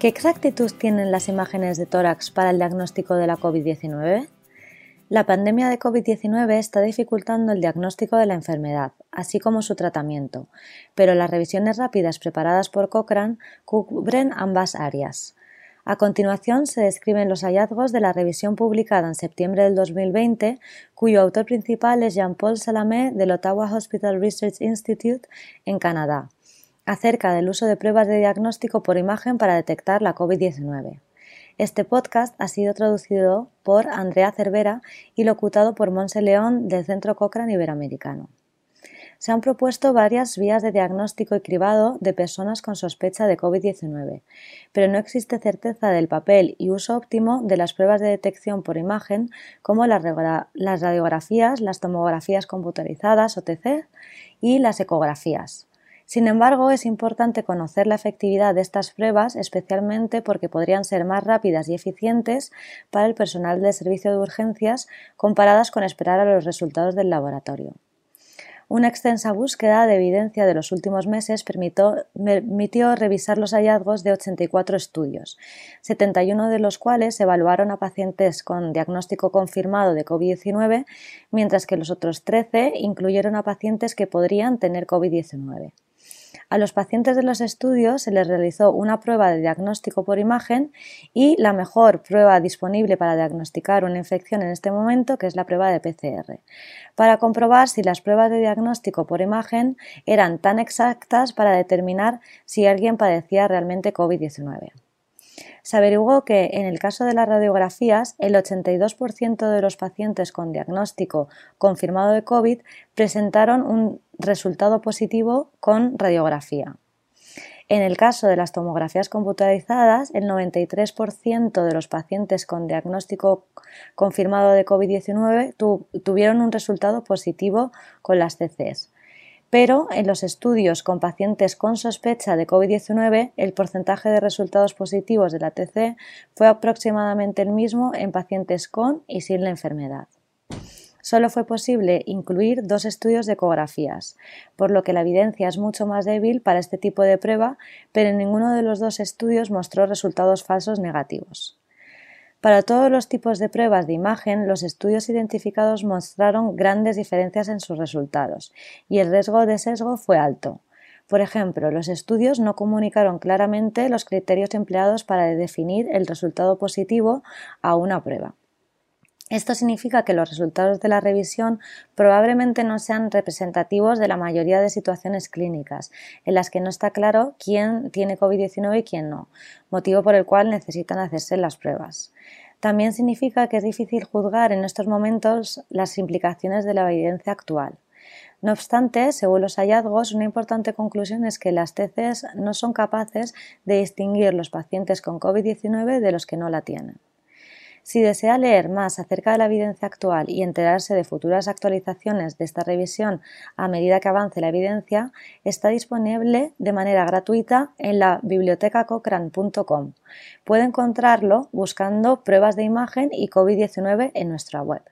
¿Qué exactitud tienen las imágenes de tórax para el diagnóstico de la COVID-19? La pandemia de COVID-19 está dificultando el diagnóstico de la enfermedad, así como su tratamiento, pero las revisiones rápidas preparadas por Cochrane cubren ambas áreas. A continuación se describen los hallazgos de la revisión publicada en septiembre del 2020, cuyo autor principal es Jean-Paul Salamé del Ottawa Hospital Research Institute en Canadá acerca del uso de pruebas de diagnóstico por imagen para detectar la COVID-19. Este podcast ha sido traducido por Andrea Cervera y locutado por Monse León del Centro Cochrane Iberoamericano. Se han propuesto varias vías de diagnóstico y cribado de personas con sospecha de COVID-19, pero no existe certeza del papel y uso óptimo de las pruebas de detección por imagen como las radiografías, las tomografías computarizadas OTC y las ecografías. Sin embargo, es importante conocer la efectividad de estas pruebas, especialmente porque podrían ser más rápidas y eficientes para el personal del servicio de urgencias comparadas con esperar a los resultados del laboratorio. Una extensa búsqueda de evidencia de los últimos meses permitió revisar los hallazgos de 84 estudios, 71 de los cuales evaluaron a pacientes con diagnóstico confirmado de COVID-19, mientras que los otros 13 incluyeron a pacientes que podrían tener COVID-19. A los pacientes de los estudios se les realizó una prueba de diagnóstico por imagen y la mejor prueba disponible para diagnosticar una infección en este momento, que es la prueba de PCR, para comprobar si las pruebas de diagnóstico por imagen eran tan exactas para determinar si alguien padecía realmente COVID-19 se averiguó que en el caso de las radiografías, el 82% de los pacientes con diagnóstico confirmado de COVID presentaron un resultado positivo con radiografía. En el caso de las tomografías computarizadas, el 93% de los pacientes con diagnóstico confirmado de COVID-19 tuvieron un resultado positivo con las CCs pero en los estudios con pacientes con sospecha de COVID-19 el porcentaje de resultados positivos de la TC fue aproximadamente el mismo en pacientes con y sin la enfermedad. Solo fue posible incluir dos estudios de ecografías, por lo que la evidencia es mucho más débil para este tipo de prueba, pero ninguno de los dos estudios mostró resultados falsos negativos. Para todos los tipos de pruebas de imagen, los estudios identificados mostraron grandes diferencias en sus resultados y el riesgo de sesgo fue alto. Por ejemplo, los estudios no comunicaron claramente los criterios empleados para definir el resultado positivo a una prueba. Esto significa que los resultados de la revisión probablemente no sean representativos de la mayoría de situaciones clínicas, en las que no está claro quién tiene COVID-19 y quién no, motivo por el cual necesitan hacerse las pruebas. También significa que es difícil juzgar en estos momentos las implicaciones de la evidencia actual. No obstante, según los hallazgos, una importante conclusión es que las TCs no son capaces de distinguir los pacientes con COVID-19 de los que no la tienen. Si desea leer más acerca de la evidencia actual y enterarse de futuras actualizaciones de esta revisión a medida que avance la evidencia, está disponible de manera gratuita en la bibliotecacochrane.com. Puede encontrarlo buscando pruebas de imagen y COVID-19 en nuestra web.